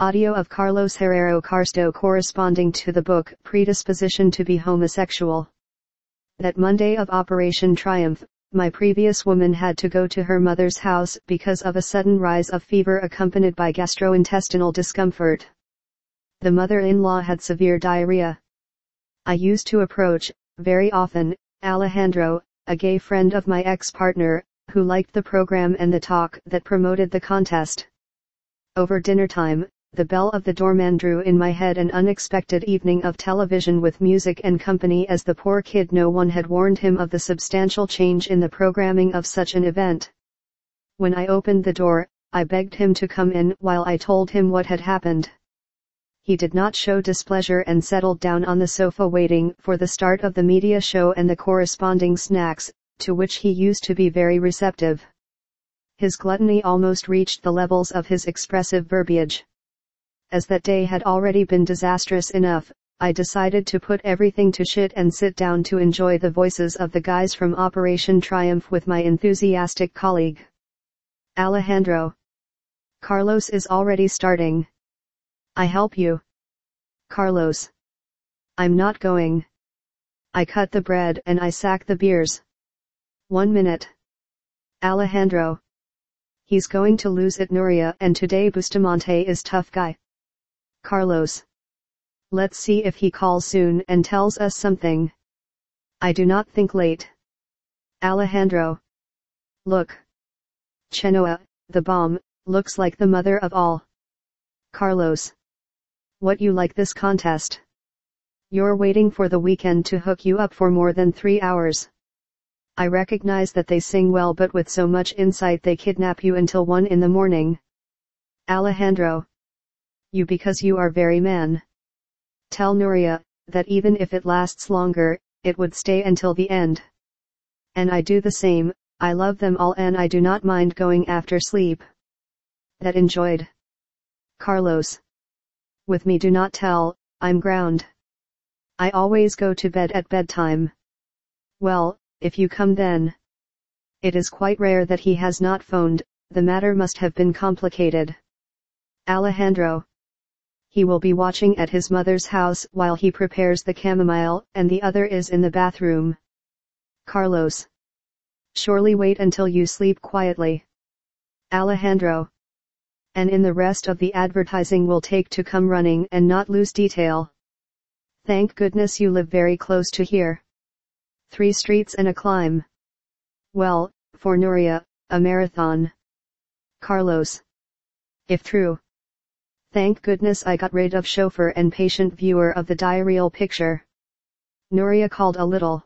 Audio of Carlos Herrero Carsto corresponding to the book Predisposition to be Homosexual. That Monday of Operation Triumph, my previous woman had to go to her mother's house because of a sudden rise of fever accompanied by gastrointestinal discomfort. The mother-in-law had severe diarrhea. I used to approach, very often, Alejandro, a gay friend of my ex-partner, who liked the program and the talk that promoted the contest. Over dinner time, the bell of the doorman drew in my head an unexpected evening of television with music and company as the poor kid no one had warned him of the substantial change in the programming of such an event. When I opened the door, I begged him to come in while I told him what had happened. He did not show displeasure and settled down on the sofa waiting for the start of the media show and the corresponding snacks, to which he used to be very receptive. His gluttony almost reached the levels of his expressive verbiage as that day had already been disastrous enough, I decided to put everything to shit and sit down to enjoy the voices of the guys from Operation Triumph with my enthusiastic colleague. Alejandro. Carlos is already starting. I help you. Carlos. I'm not going. I cut the bread and I sack the beers. One minute. Alejandro. He's going to lose it Nuria and today Bustamante is tough guy. Carlos. Let's see if he calls soon and tells us something. I do not think late. Alejandro. Look. Chenoa, the bomb, looks like the mother of all. Carlos. What you like this contest? You're waiting for the weekend to hook you up for more than three hours. I recognize that they sing well but with so much insight they kidnap you until one in the morning. Alejandro you because you are very man. Tell Nuria, that even if it lasts longer, it would stay until the end. And I do the same, I love them all and I do not mind going after sleep. That enjoyed. Carlos. With me do not tell, I'm ground. I always go to bed at bedtime. Well, if you come then. It is quite rare that he has not phoned, the matter must have been complicated. Alejandro. He will be watching at his mother's house while he prepares the chamomile, and the other is in the bathroom. Carlos. Surely wait until you sleep quietly. Alejandro. And in the rest of the advertising will take to come running and not lose detail. Thank goodness you live very close to here. Three streets and a climb. Well, for Nuria, a marathon. Carlos. If true. Thank goodness I got rid of chauffeur and patient viewer of the diarrheal picture. Nuria called a little.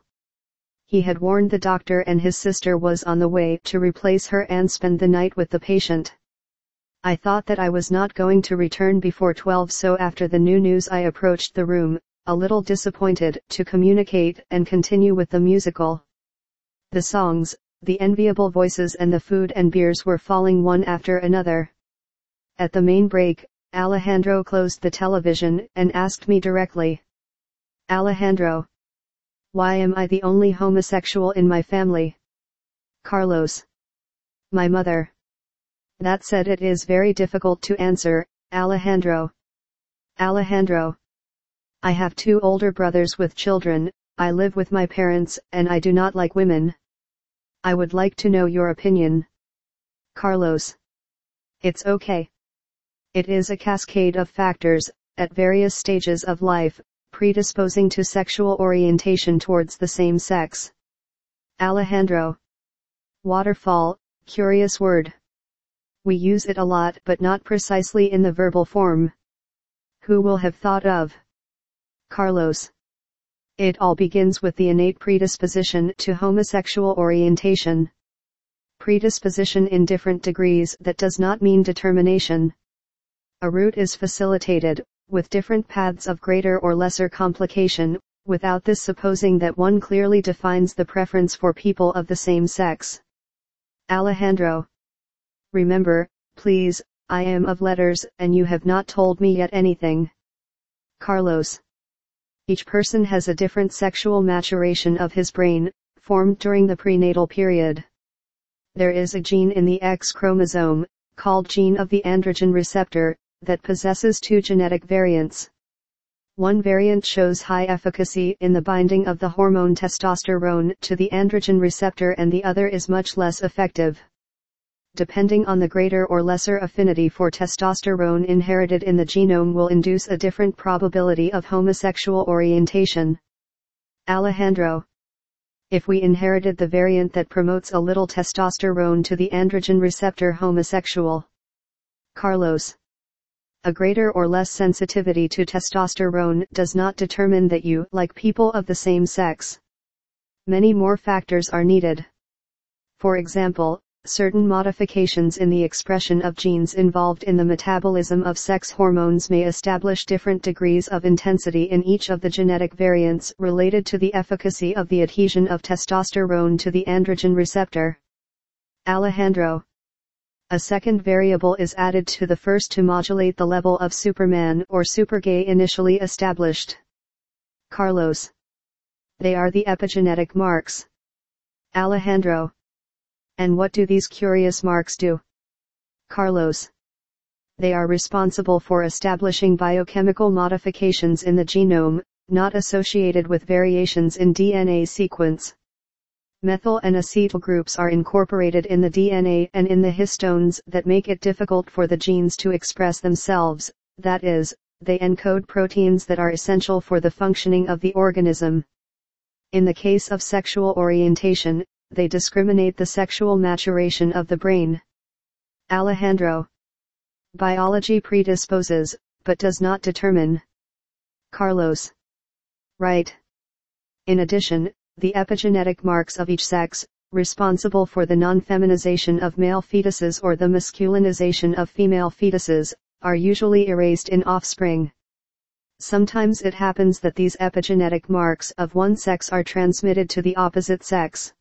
He had warned the doctor and his sister was on the way to replace her and spend the night with the patient. I thought that I was not going to return before 12 so after the new news I approached the room, a little disappointed to communicate and continue with the musical. The songs, the enviable voices and the food and beers were falling one after another. At the main break, Alejandro closed the television and asked me directly. Alejandro. Why am I the only homosexual in my family? Carlos. My mother. That said it is very difficult to answer, Alejandro. Alejandro. I have two older brothers with children, I live with my parents, and I do not like women. I would like to know your opinion. Carlos. It's okay. It is a cascade of factors, at various stages of life, predisposing to sexual orientation towards the same sex. Alejandro. Waterfall, curious word. We use it a lot but not precisely in the verbal form. Who will have thought of? Carlos. It all begins with the innate predisposition to homosexual orientation. Predisposition in different degrees that does not mean determination. A route is facilitated, with different paths of greater or lesser complication, without this supposing that one clearly defines the preference for people of the same sex. Alejandro. Remember, please, I am of letters and you have not told me yet anything. Carlos. Each person has a different sexual maturation of his brain, formed during the prenatal period. There is a gene in the X chromosome, called gene of the androgen receptor, that possesses two genetic variants. One variant shows high efficacy in the binding of the hormone testosterone to the androgen receptor and the other is much less effective. Depending on the greater or lesser affinity for testosterone inherited in the genome will induce a different probability of homosexual orientation. Alejandro. If we inherited the variant that promotes a little testosterone to the androgen receptor homosexual. Carlos. A greater or less sensitivity to testosterone does not determine that you like people of the same sex. Many more factors are needed. For example, certain modifications in the expression of genes involved in the metabolism of sex hormones may establish different degrees of intensity in each of the genetic variants related to the efficacy of the adhesion of testosterone to the androgen receptor. Alejandro a second variable is added to the first to modulate the level of Superman or Supergay initially established. Carlos. They are the epigenetic marks. Alejandro. And what do these curious marks do? Carlos. They are responsible for establishing biochemical modifications in the genome, not associated with variations in DNA sequence. Methyl and acetyl groups are incorporated in the DNA and in the histones that make it difficult for the genes to express themselves, that is, they encode proteins that are essential for the functioning of the organism. In the case of sexual orientation, they discriminate the sexual maturation of the brain. Alejandro. Biology predisposes, but does not determine. Carlos. Right. In addition, the epigenetic marks of each sex, responsible for the non-feminization of male fetuses or the masculinization of female fetuses, are usually erased in offspring. Sometimes it happens that these epigenetic marks of one sex are transmitted to the opposite sex.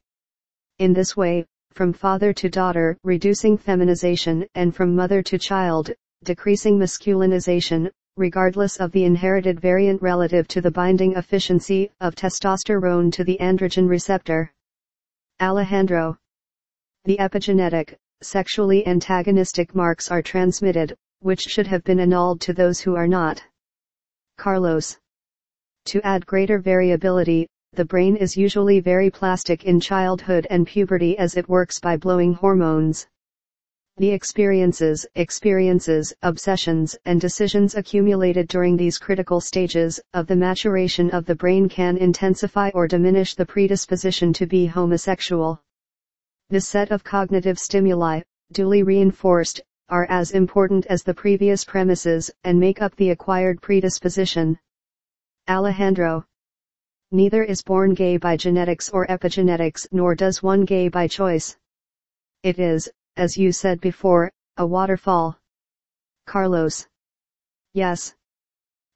In this way, from father to daughter, reducing feminization, and from mother to child, decreasing masculinization, regardless of the inherited variant relative to the binding efficiency of testosterone to the androgen receptor. Alejandro. The epigenetic, sexually antagonistic marks are transmitted, which should have been annulled to those who are not. Carlos. To add greater variability, the brain is usually very plastic in childhood and puberty as it works by blowing hormones. The experiences, experiences, obsessions, and decisions accumulated during these critical stages of the maturation of the brain can intensify or diminish the predisposition to be homosexual. This set of cognitive stimuli, duly reinforced, are as important as the previous premises and make up the acquired predisposition. Alejandro. Neither is born gay by genetics or epigenetics nor does one gay by choice. It is, as you said before, a waterfall. Carlos. Yes.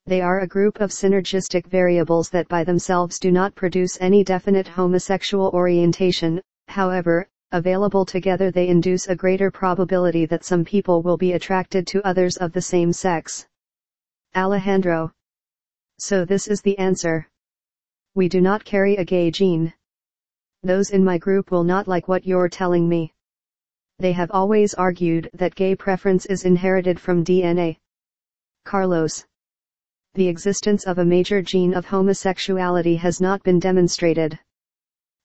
They are a group of synergistic variables that by themselves do not produce any definite homosexual orientation, however, available together they induce a greater probability that some people will be attracted to others of the same sex. Alejandro. So this is the answer. We do not carry a gay gene. Those in my group will not like what you're telling me they have always argued that gay preference is inherited from DNA. Carlos. The existence of a major gene of homosexuality has not been demonstrated.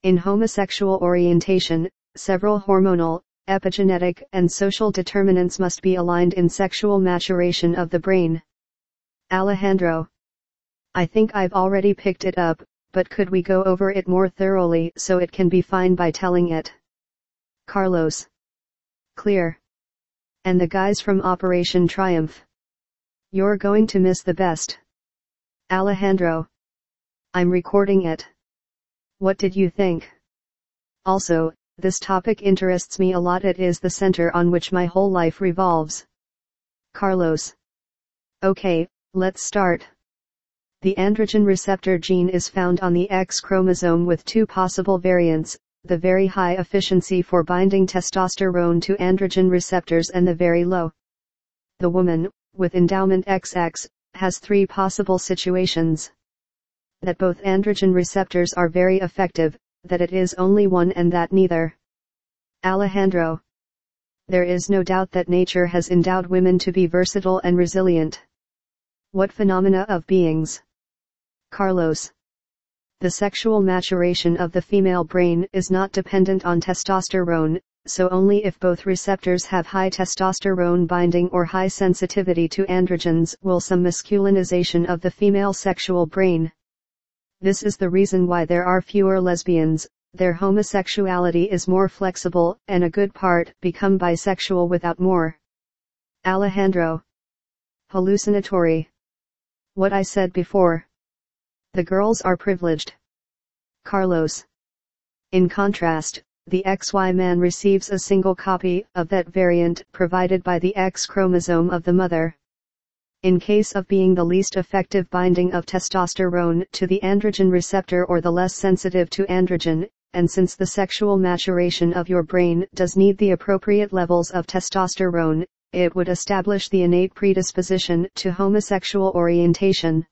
In homosexual orientation, several hormonal, epigenetic, and social determinants must be aligned in sexual maturation of the brain. Alejandro. I think I've already picked it up, but could we go over it more thoroughly so it can be fine by telling it? Carlos. Clear. And the guys from Operation Triumph. You're going to miss the best. Alejandro. I'm recording it. What did you think? Also, this topic interests me a lot. It is the center on which my whole life revolves. Carlos. Okay, let's start. The androgen receptor gene is found on the X chromosome with two possible variants, the very high efficiency for binding testosterone to androgen receptors and the very low. The woman, with endowment XX, has three possible situations. That both androgen receptors are very effective, that it is only one and that neither. Alejandro. There is no doubt that nature has endowed women to be versatile and resilient. What phenomena of beings? Carlos. The sexual maturation of the female brain is not dependent on testosterone, so only if both receptors have high testosterone binding or high sensitivity to androgens will some masculinization of the female sexual brain. This is the reason why there are fewer lesbians, their homosexuality is more flexible, and a good part become bisexual without more. Alejandro. Hallucinatory. What I said before. The girls are privileged. Carlos. In contrast, the XY man receives a single copy of that variant provided by the X chromosome of the mother. In case of being the least effective binding of testosterone to the androgen receptor or the less sensitive to androgen, and since the sexual maturation of your brain does need the appropriate levels of testosterone, it would establish the innate predisposition to homosexual orientation.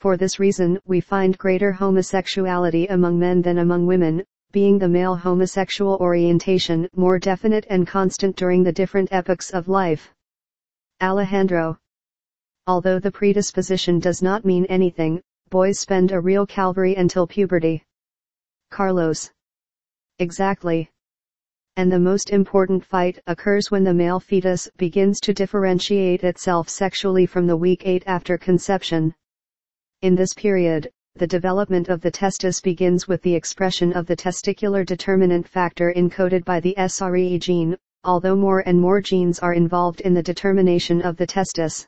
For this reason we find greater homosexuality among men than among women, being the male homosexual orientation more definite and constant during the different epochs of life. Alejandro. Although the predisposition does not mean anything, boys spend a real calvary until puberty. Carlos. Exactly. And the most important fight occurs when the male fetus begins to differentiate itself sexually from the week 8 after conception. In this period, the development of the testis begins with the expression of the testicular determinant factor encoded by the SRE gene, although more and more genes are involved in the determination of the testis.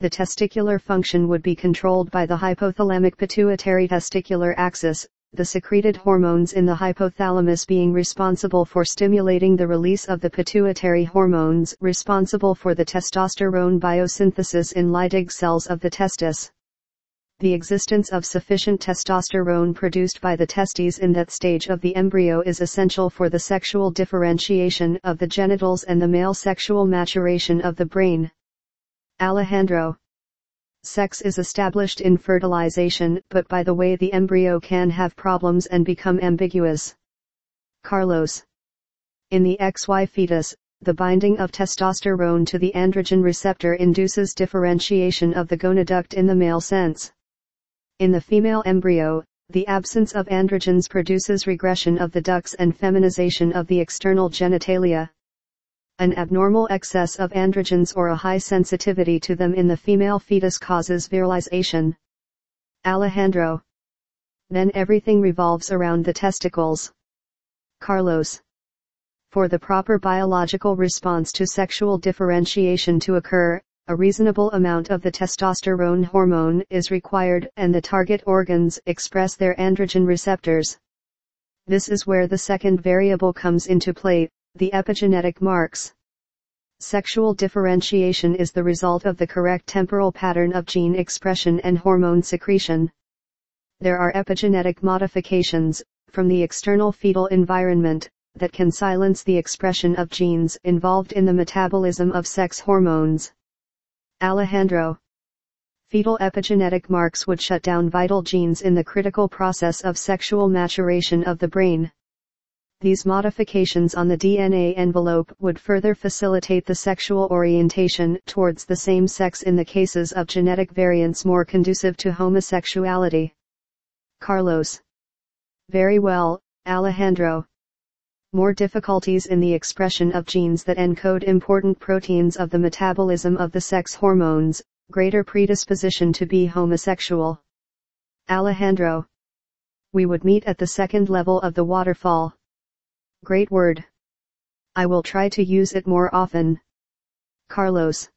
The testicular function would be controlled by the hypothalamic pituitary testicular axis, the secreted hormones in the hypothalamus being responsible for stimulating the release of the pituitary hormones responsible for the testosterone biosynthesis in Leydig cells of the testis the existence of sufficient testosterone produced by the testes in that stage of the embryo is essential for the sexual differentiation of the genitals and the male sexual maturation of the brain. Alejandro. Sex is established in fertilization but by the way the embryo can have problems and become ambiguous. Carlos. In the XY fetus, the binding of testosterone to the androgen receptor induces differentiation of the gonaduct in the male sense. In the female embryo, the absence of androgens produces regression of the ducts and feminization of the external genitalia. An abnormal excess of androgens or a high sensitivity to them in the female fetus causes virilization. Alejandro. Then everything revolves around the testicles. Carlos. For the proper biological response to sexual differentiation to occur, a reasonable amount of the testosterone hormone is required and the target organs express their androgen receptors. This is where the second variable comes into play, the epigenetic marks. Sexual differentiation is the result of the correct temporal pattern of gene expression and hormone secretion. There are epigenetic modifications, from the external fetal environment, that can silence the expression of genes involved in the metabolism of sex hormones. Alejandro. Fetal epigenetic marks would shut down vital genes in the critical process of sexual maturation of the brain. These modifications on the DNA envelope would further facilitate the sexual orientation towards the same sex in the cases of genetic variants more conducive to homosexuality. Carlos. Very well, Alejandro more difficulties in the expression of genes that encode important proteins of the metabolism of the sex hormones, greater predisposition to be homosexual. Alejandro. We would meet at the second level of the waterfall. Great word. I will try to use it more often. Carlos.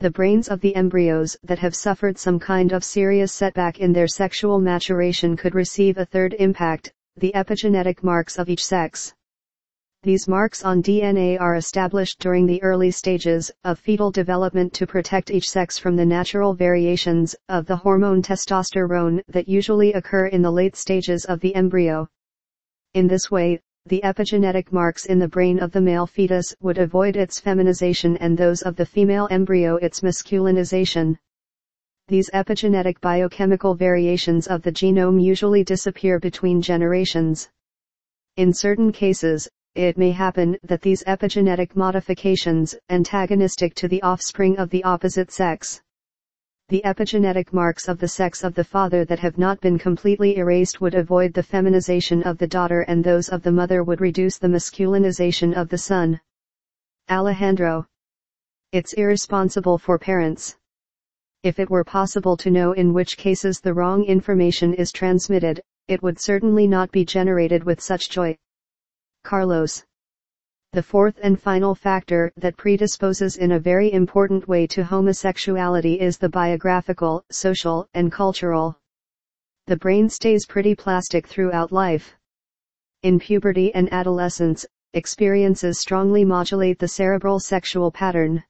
The brains of the embryos that have suffered some kind of serious setback in their sexual maturation could receive a third impact, the epigenetic marks of each sex. These marks on DNA are established during the early stages of fetal development to protect each sex from the natural variations of the hormone testosterone that usually occur in the late stages of the embryo. In this way, the epigenetic marks in the brain of the male fetus would avoid its feminization and those of the female embryo its masculinization. These epigenetic biochemical variations of the genome usually disappear between generations. In certain cases, it may happen that these epigenetic modifications, antagonistic to the offspring of the opposite sex, the epigenetic marks of the sex of the father that have not been completely erased would avoid the feminization of the daughter and those of the mother would reduce the masculinization of the son. Alejandro. It's irresponsible for parents. If it were possible to know in which cases the wrong information is transmitted, it would certainly not be generated with such joy. Carlos. The fourth and final factor that predisposes in a very important way to homosexuality is the biographical, social, and cultural. The brain stays pretty plastic throughout life. In puberty and adolescence, experiences strongly modulate the cerebral sexual pattern.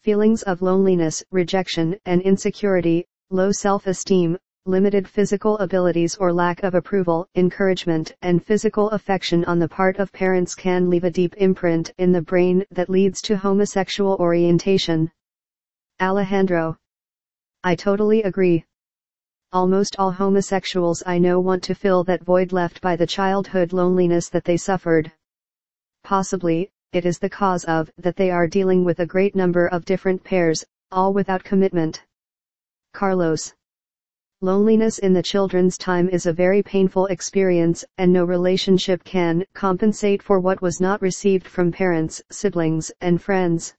Feelings of loneliness, rejection, and insecurity, low self-esteem, limited physical abilities or lack of approval, encouragement, and physical affection on the part of parents can leave a deep imprint in the brain that leads to homosexual orientation. Alejandro. I totally agree. Almost all homosexuals I know want to fill that void left by the childhood loneliness that they suffered. Possibly, it is the cause of that they are dealing with a great number of different pairs, all without commitment. Carlos. Loneliness in the children's time is a very painful experience, and no relationship can compensate for what was not received from parents, siblings, and friends.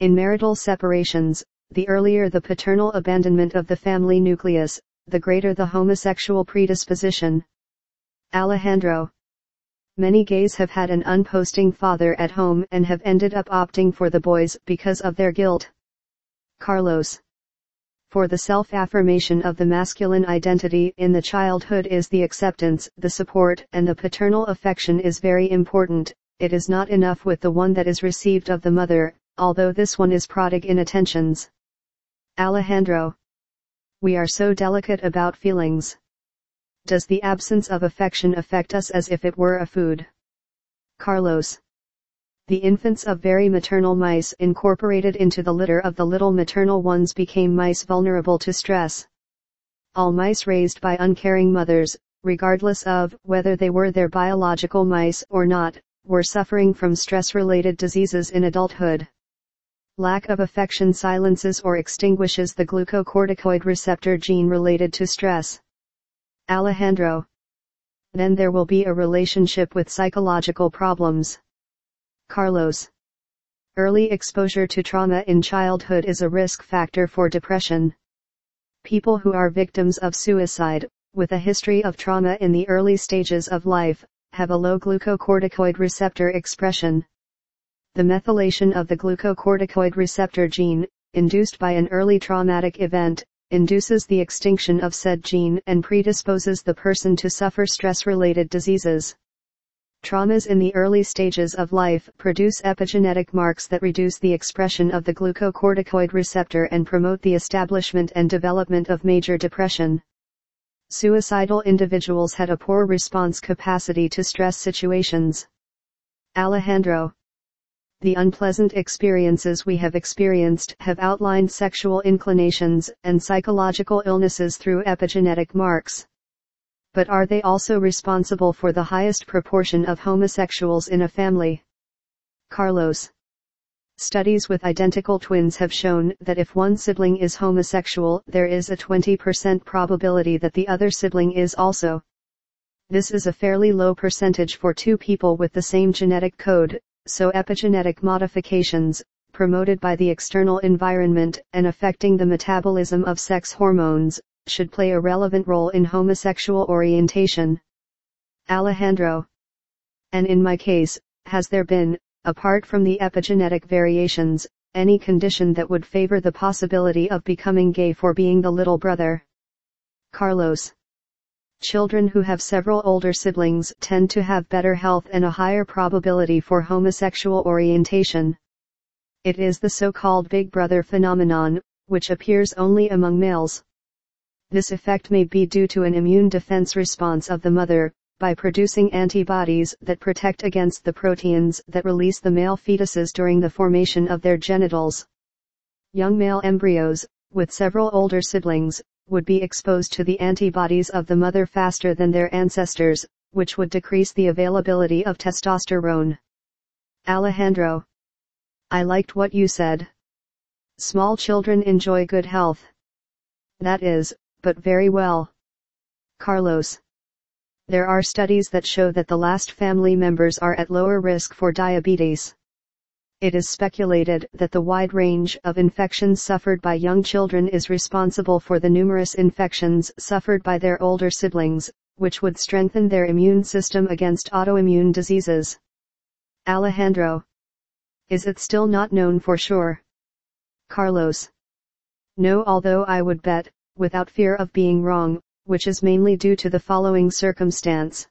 In marital separations, the earlier the paternal abandonment of the family nucleus, the greater the homosexual predisposition. Alejandro. Many gays have had an unposting father at home and have ended up opting for the boys because of their guilt. Carlos for the self-affirmation of the masculine identity in the childhood is the acceptance, the support, and the paternal affection is very important. It is not enough with the one that is received of the mother, although this one is prodigue in attentions. Alejandro. We are so delicate about feelings. Does the absence of affection affect us as if it were a food? Carlos the infants of very maternal mice incorporated into the litter of the little maternal ones became mice vulnerable to stress. All mice raised by uncaring mothers, regardless of whether they were their biological mice or not, were suffering from stress-related diseases in adulthood. Lack of affection silences or extinguishes the glucocorticoid receptor gene related to stress. Alejandro. Then there will be a relationship with psychological problems. Carlos. Early exposure to trauma in childhood is a risk factor for depression. People who are victims of suicide, with a history of trauma in the early stages of life, have a low glucocorticoid receptor expression. The methylation of the glucocorticoid receptor gene, induced by an early traumatic event, induces the extinction of said gene and predisposes the person to suffer stress-related diseases. Traumas in the early stages of life produce epigenetic marks that reduce the expression of the glucocorticoid receptor and promote the establishment and development of major depression. Suicidal individuals had a poor response capacity to stress situations. Alejandro. The unpleasant experiences we have experienced have outlined sexual inclinations and psychological illnesses through epigenetic marks but are they also responsible for the highest proportion of homosexuals in a family? Carlos. Studies with identical twins have shown that if one sibling is homosexual, there is a 20% probability that the other sibling is also. This is a fairly low percentage for two people with the same genetic code, so epigenetic modifications, promoted by the external environment and affecting the metabolism of sex hormones, should play a relevant role in homosexual orientation. Alejandro. And in my case, has there been, apart from the epigenetic variations, any condition that would favor the possibility of becoming gay for being the little brother? Carlos. Children who have several older siblings tend to have better health and a higher probability for homosexual orientation. It is the so-called big brother phenomenon, which appears only among males. This effect may be due to an immune defense response of the mother, by producing antibodies that protect against the proteins that release the male fetuses during the formation of their genitals. Young male embryos, with several older siblings, would be exposed to the antibodies of the mother faster than their ancestors, which would decrease the availability of testosterone. Alejandro. I liked what you said. Small children enjoy good health. That is, but very well. Carlos. There are studies that show that the last family members are at lower risk for diabetes. It is speculated that the wide range of infections suffered by young children is responsible for the numerous infections suffered by their older siblings, which would strengthen their immune system against autoimmune diseases. Alejandro. Is it still not known for sure? Carlos. No although I would bet, without fear of being wrong, which is mainly due to the following circumstance.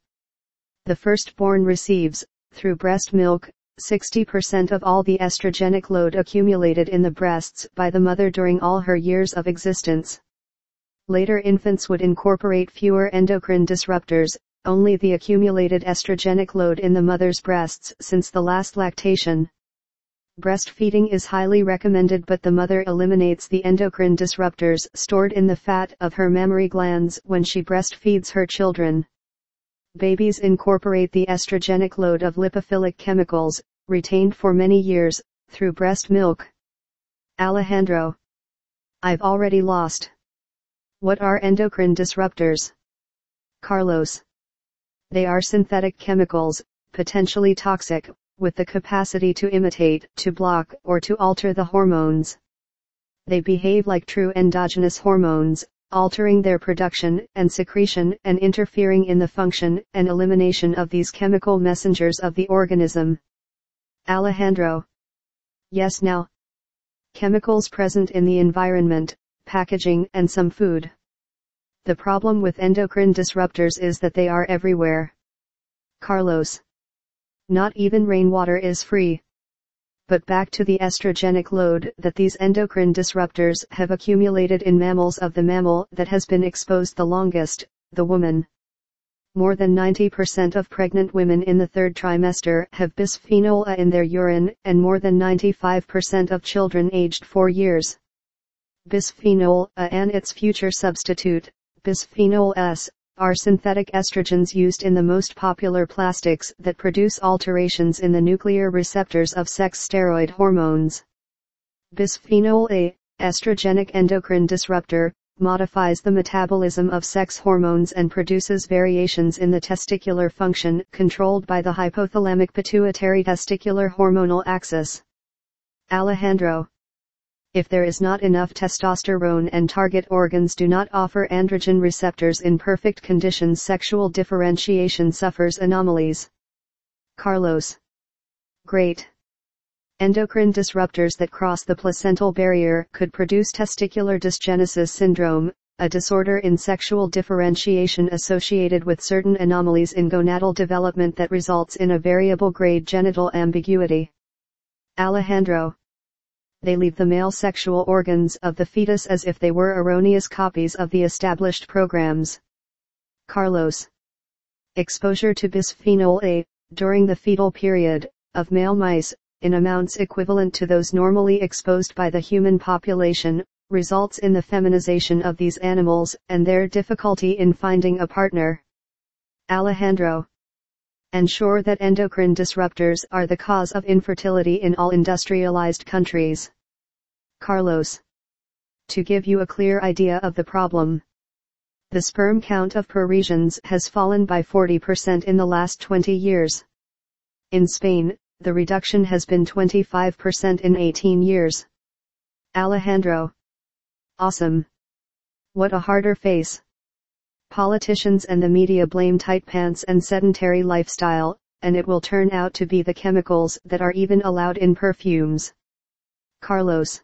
The firstborn receives, through breast milk, 60% of all the estrogenic load accumulated in the breasts by the mother during all her years of existence. Later infants would incorporate fewer endocrine disruptors, only the accumulated estrogenic load in the mother's breasts since the last lactation. Breastfeeding is highly recommended but the mother eliminates the endocrine disruptors stored in the fat of her mammary glands when she breastfeeds her children. Babies incorporate the estrogenic load of lipophilic chemicals, retained for many years, through breast milk. Alejandro. I've already lost. What are endocrine disruptors? Carlos. They are synthetic chemicals, potentially toxic, with the capacity to imitate, to block, or to alter the hormones. They behave like true endogenous hormones, altering their production and secretion and interfering in the function and elimination of these chemical messengers of the organism. Alejandro. Yes now. Chemicals present in the environment, packaging and some food. The problem with endocrine disruptors is that they are everywhere. Carlos. Not even rainwater is free. But back to the estrogenic load that these endocrine disruptors have accumulated in mammals of the mammal that has been exposed the longest, the woman. More than 90% of pregnant women in the third trimester have bisphenol A in their urine, and more than 95% of children aged 4 years. Bisphenol A and its future substitute, bisphenol S, are synthetic estrogens used in the most popular plastics that produce alterations in the nuclear receptors of sex steroid hormones. Bisphenol A, estrogenic endocrine disruptor, modifies the metabolism of sex hormones and produces variations in the testicular function controlled by the hypothalamic pituitary testicular hormonal axis. Alejandro. If there is not enough testosterone and target organs do not offer androgen receptors in perfect conditions sexual differentiation suffers anomalies. Carlos. Great. Endocrine disruptors that cross the placental barrier could produce testicular dysgenesis syndrome, a disorder in sexual differentiation associated with certain anomalies in gonadal development that results in a variable grade genital ambiguity. Alejandro. They leave the male sexual organs of the fetus as if they were erroneous copies of the established programs. Carlos. Exposure to bisphenol A, during the fetal period, of male mice, in amounts equivalent to those normally exposed by the human population, results in the feminization of these animals and their difficulty in finding a partner. Alejandro. Ensure that endocrine disruptors are the cause of infertility in all industrialized countries. Carlos. To give you a clear idea of the problem. The sperm count of Parisians has fallen by 40% in the last 20 years. In Spain, the reduction has been 25% in 18 years. Alejandro. Awesome. What a harder face. Politicians and the media blame tight pants and sedentary lifestyle, and it will turn out to be the chemicals that are even allowed in perfumes. Carlos.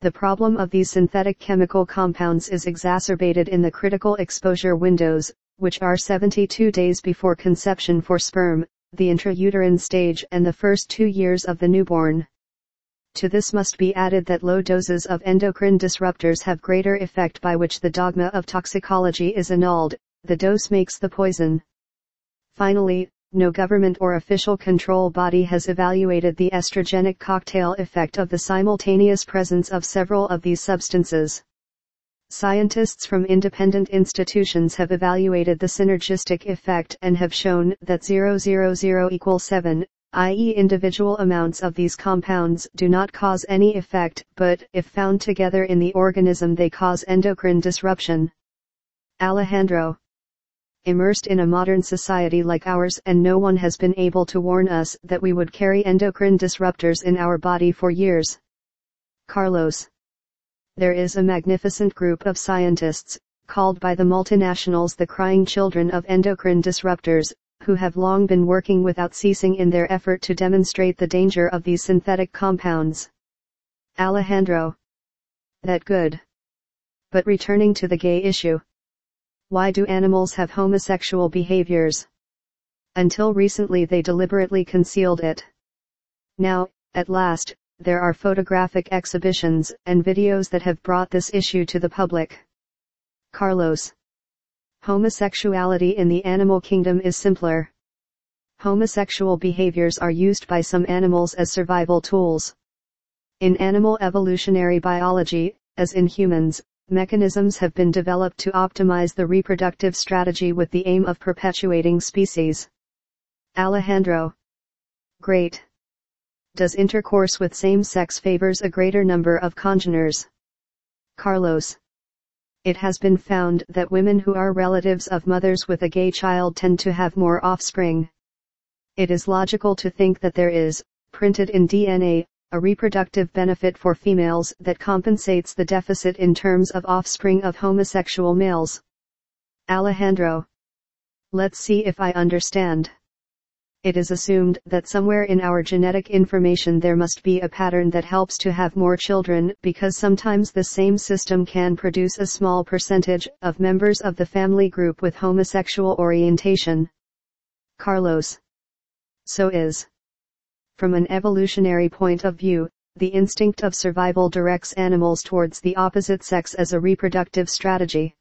The problem of these synthetic chemical compounds is exacerbated in the critical exposure windows, which are 72 days before conception for sperm, the intrauterine stage and the first two years of the newborn. To this must be added that low doses of endocrine disruptors have greater effect by which the dogma of toxicology is annulled, the dose makes the poison. Finally, no government or official control body has evaluated the estrogenic cocktail effect of the simultaneous presence of several of these substances. Scientists from independent institutions have evaluated the synergistic effect and have shown that 000 equals 7, i.e. individual amounts of these compounds do not cause any effect, but if found together in the organism they cause endocrine disruption. Alejandro. Immersed in a modern society like ours and no one has been able to warn us that we would carry endocrine disruptors in our body for years. Carlos there is a magnificent group of scientists, called by the multinationals the crying children of endocrine disruptors, who have long been working without ceasing in their effort to demonstrate the danger of these synthetic compounds. Alejandro. That good. But returning to the gay issue. Why do animals have homosexual behaviors? Until recently they deliberately concealed it. Now, at last, there are photographic exhibitions and videos that have brought this issue to the public. Carlos. Homosexuality in the animal kingdom is simpler. Homosexual behaviors are used by some animals as survival tools. In animal evolutionary biology, as in humans, mechanisms have been developed to optimize the reproductive strategy with the aim of perpetuating species. Alejandro. Great does intercourse with same-sex favors a greater number of congeners? Carlos. It has been found that women who are relatives of mothers with a gay child tend to have more offspring. It is logical to think that there is, printed in DNA, a reproductive benefit for females that compensates the deficit in terms of offspring of homosexual males. Alejandro. Let's see if I understand it is assumed that somewhere in our genetic information there must be a pattern that helps to have more children because sometimes the same system can produce a small percentage of members of the family group with homosexual orientation. Carlos. So is. From an evolutionary point of view, the instinct of survival directs animals towards the opposite sex as a reproductive strategy.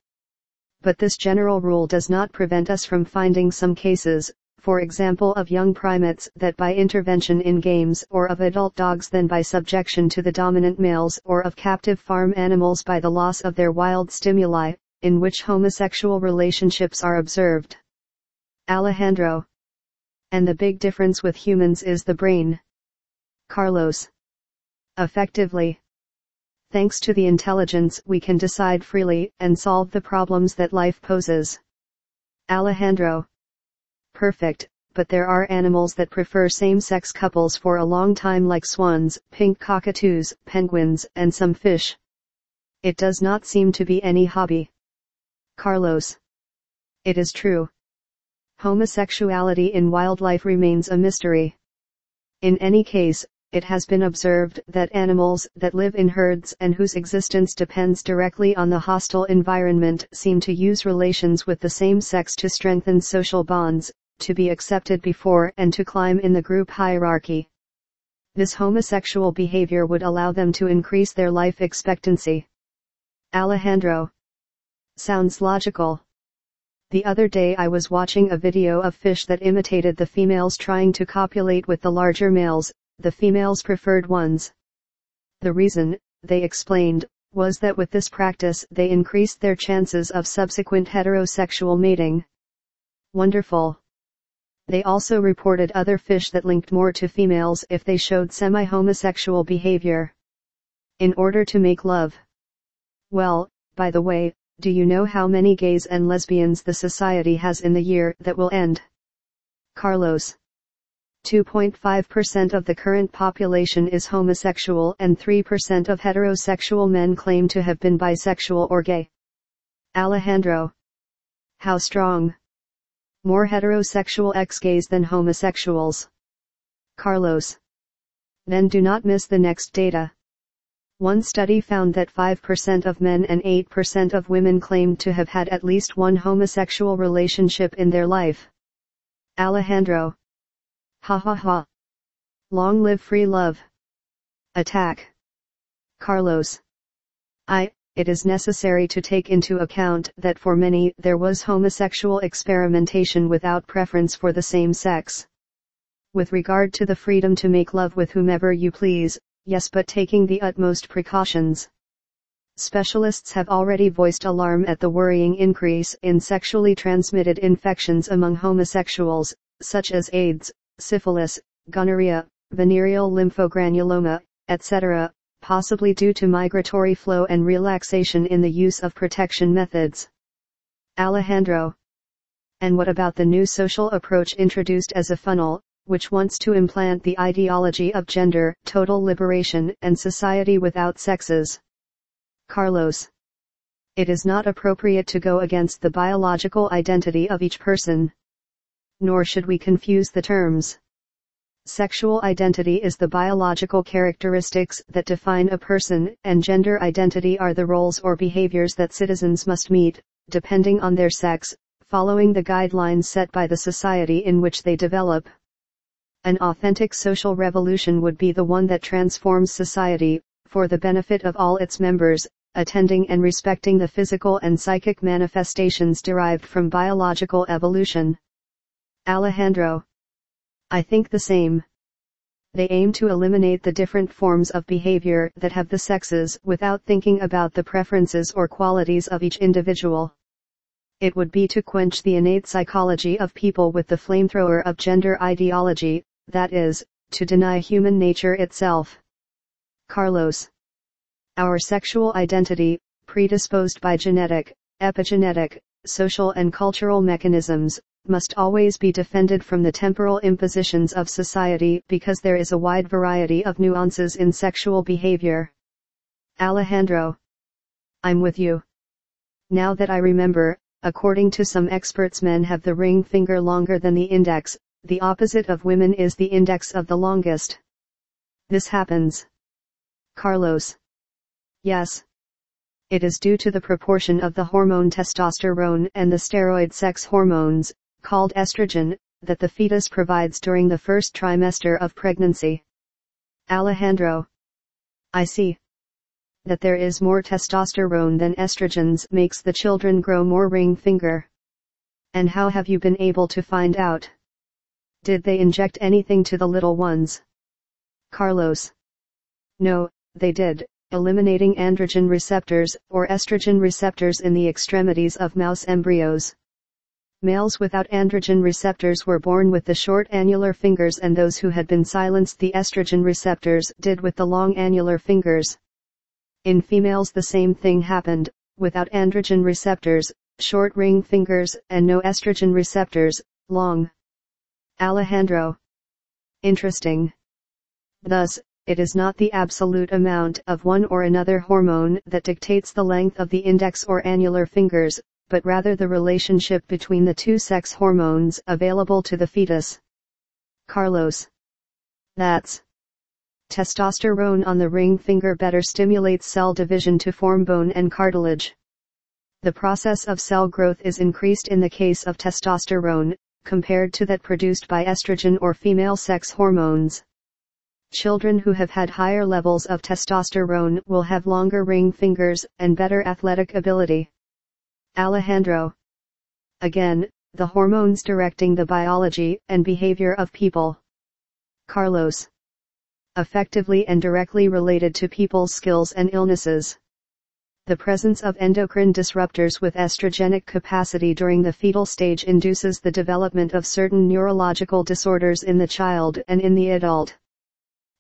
But this general rule does not prevent us from finding some cases, for example of young primates that by intervention in games or of adult dogs than by subjection to the dominant males or of captive farm animals by the loss of their wild stimuli, in which homosexual relationships are observed. Alejandro. And the big difference with humans is the brain. Carlos. Effectively. Thanks to the intelligence we can decide freely and solve the problems that life poses. Alejandro perfect, but there are animals that prefer same-sex couples for a long time like swans, pink cockatoos, penguins, and some fish. It does not seem to be any hobby. Carlos. It is true. Homosexuality in wildlife remains a mystery. In any case, it has been observed that animals that live in herds and whose existence depends directly on the hostile environment seem to use relations with the same sex to strengthen social bonds, to be accepted before and to climb in the group hierarchy. This homosexual behavior would allow them to increase their life expectancy. Alejandro. Sounds logical. The other day I was watching a video of fish that imitated the females trying to copulate with the larger males, the females preferred ones. The reason, they explained, was that with this practice they increased their chances of subsequent heterosexual mating. Wonderful. They also reported other fish that linked more to females if they showed semi-homosexual behavior. In order to make love. Well, by the way, do you know how many gays and lesbians the society has in the year that will end? Carlos. 2.5% of the current population is homosexual and 3% of heterosexual men claim to have been bisexual or gay. Alejandro. How strong more heterosexual ex-gays than homosexuals. Carlos. Then do not miss the next data. One study found that 5% of men and 8% of women claimed to have had at least one homosexual relationship in their life. Alejandro. Ha ha ha. Long live free love. Attack. Carlos. I, it is necessary to take into account that for many there was homosexual experimentation without preference for the same sex. With regard to the freedom to make love with whomever you please, yes but taking the utmost precautions. specialists have already voiced alarm at the worrying increase in sexually transmitted infections among homosexuals, such as AIDS, syphilis, gonorrhea, venereal lymphogranuloma, etc., possibly due to migratory flow and relaxation in the use of protection methods. Alejandro. And what about the new social approach introduced as a funnel, which wants to implant the ideology of gender, total liberation, and society without sexes? Carlos. It is not appropriate to go against the biological identity of each person. Nor should we confuse the terms. Sexual identity is the biological characteristics that define a person, and gender identity are the roles or behaviors that citizens must meet, depending on their sex, following the guidelines set by the society in which they develop. An authentic social revolution would be the one that transforms society, for the benefit of all its members, attending and respecting the physical and psychic manifestations derived from biological evolution. Alejandro I think the same. They aim to eliminate the different forms of behavior that have the sexes without thinking about the preferences or qualities of each individual. It would be to quench the innate psychology of people with the flamethrower of gender ideology, that is, to deny human nature itself. Carlos. Our sexual identity, predisposed by genetic, epigenetic, social and cultural mechanisms, must always be defended from the temporal impositions of society because there is a wide variety of nuances in sexual behavior. Alejandro. I'm with you. Now that I remember, according to some experts men have the ring finger longer than the index, the opposite of women is the index of the longest. This happens. Carlos. Yes. It is due to the proportion of the hormone testosterone and the steroid sex hormones, called estrogen, that the fetus provides during the first trimester of pregnancy. Alejandro. I see. That there is more testosterone than estrogens makes the children grow more ring finger. And how have you been able to find out? Did they inject anything to the little ones? Carlos. No, they did, eliminating androgen receptors, or estrogen receptors in the extremities of mouse embryos. Males without androgen receptors were born with the short annular fingers and those who had been silenced the estrogen receptors did with the long annular fingers. In females the same thing happened, without androgen receptors, short ring fingers, and no estrogen receptors, long. Alejandro. Interesting. Thus, it is not the absolute amount of one or another hormone that dictates the length of the index or annular fingers, but rather the relationship between the two sex hormones available to the fetus. Carlos. That's. Testosterone on the ring finger better stimulates cell division to form bone and cartilage. The process of cell growth is increased in the case of testosterone, compared to that produced by estrogen or female sex hormones. Children who have had higher levels of testosterone will have longer ring fingers and better athletic ability. Alejandro. Again, the hormones directing the biology and behavior of people. Carlos. Effectively and directly related to people's skills and illnesses. The presence of endocrine disruptors with estrogenic capacity during the fetal stage induces the development of certain neurological disorders in the child and in the adult.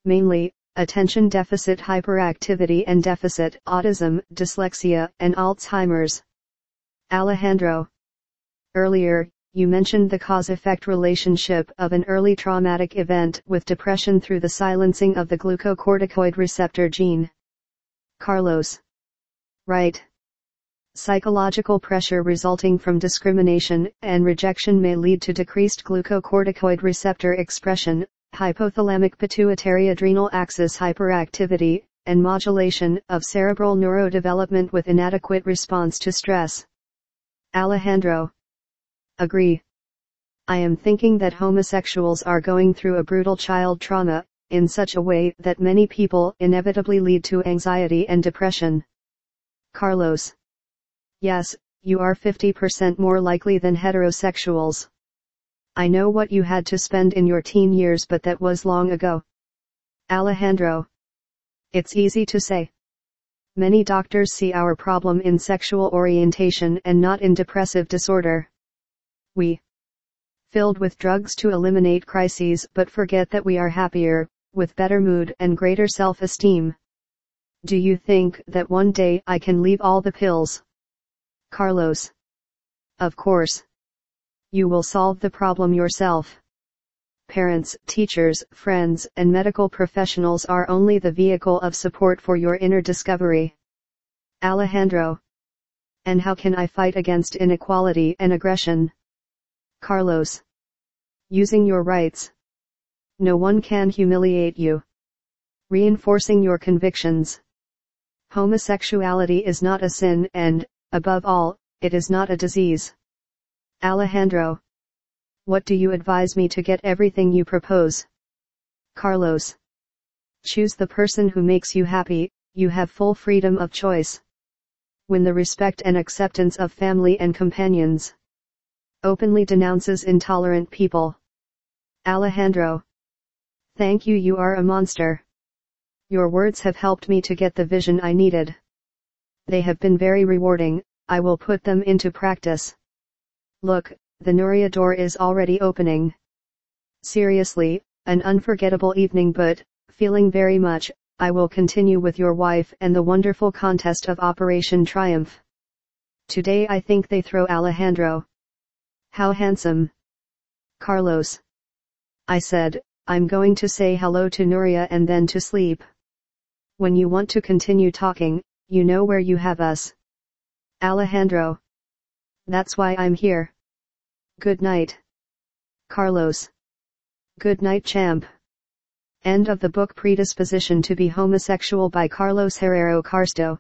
Mainly, attention deficit hyperactivity and deficit, autism, dyslexia, and Alzheimer's. Alejandro. Earlier, you mentioned the cause-effect relationship of an early traumatic event with depression through the silencing of the glucocorticoid receptor gene. Carlos. Right. Psychological pressure resulting from discrimination and rejection may lead to decreased glucocorticoid receptor expression, hypothalamic pituitary adrenal axis hyperactivity, and modulation of cerebral neurodevelopment with inadequate response to stress. Alejandro. Agree. I am thinking that homosexuals are going through a brutal child trauma, in such a way that many people inevitably lead to anxiety and depression. Carlos. Yes, you are 50% more likely than heterosexuals. I know what you had to spend in your teen years but that was long ago. Alejandro. It's easy to say. Many doctors see our problem in sexual orientation and not in depressive disorder. We filled with drugs to eliminate crises but forget that we are happier, with better mood and greater self-esteem. Do you think that one day I can leave all the pills? Carlos. Of course. You will solve the problem yourself. Parents, teachers, friends, and medical professionals are only the vehicle of support for your inner discovery. Alejandro. And how can I fight against inequality and aggression? Carlos. Using your rights. No one can humiliate you. Reinforcing your convictions. Homosexuality is not a sin and, above all, it is not a disease. Alejandro. What do you advise me to get everything you propose? Carlos. Choose the person who makes you happy, you have full freedom of choice. Win the respect and acceptance of family and companions. Openly denounces intolerant people. Alejandro. Thank you you are a monster. Your words have helped me to get the vision I needed. They have been very rewarding, I will put them into practice. Look, the Nuria door is already opening. Seriously, an unforgettable evening but, feeling very much, I will continue with your wife and the wonderful contest of Operation Triumph. Today I think they throw Alejandro. How handsome. Carlos. I said, I'm going to say hello to Nuria and then to sleep. When you want to continue talking, you know where you have us. Alejandro. That's why I'm here. Good night. Carlos. Good night champ. End of the book Predisposition to be Homosexual by Carlos Herrero Carsto.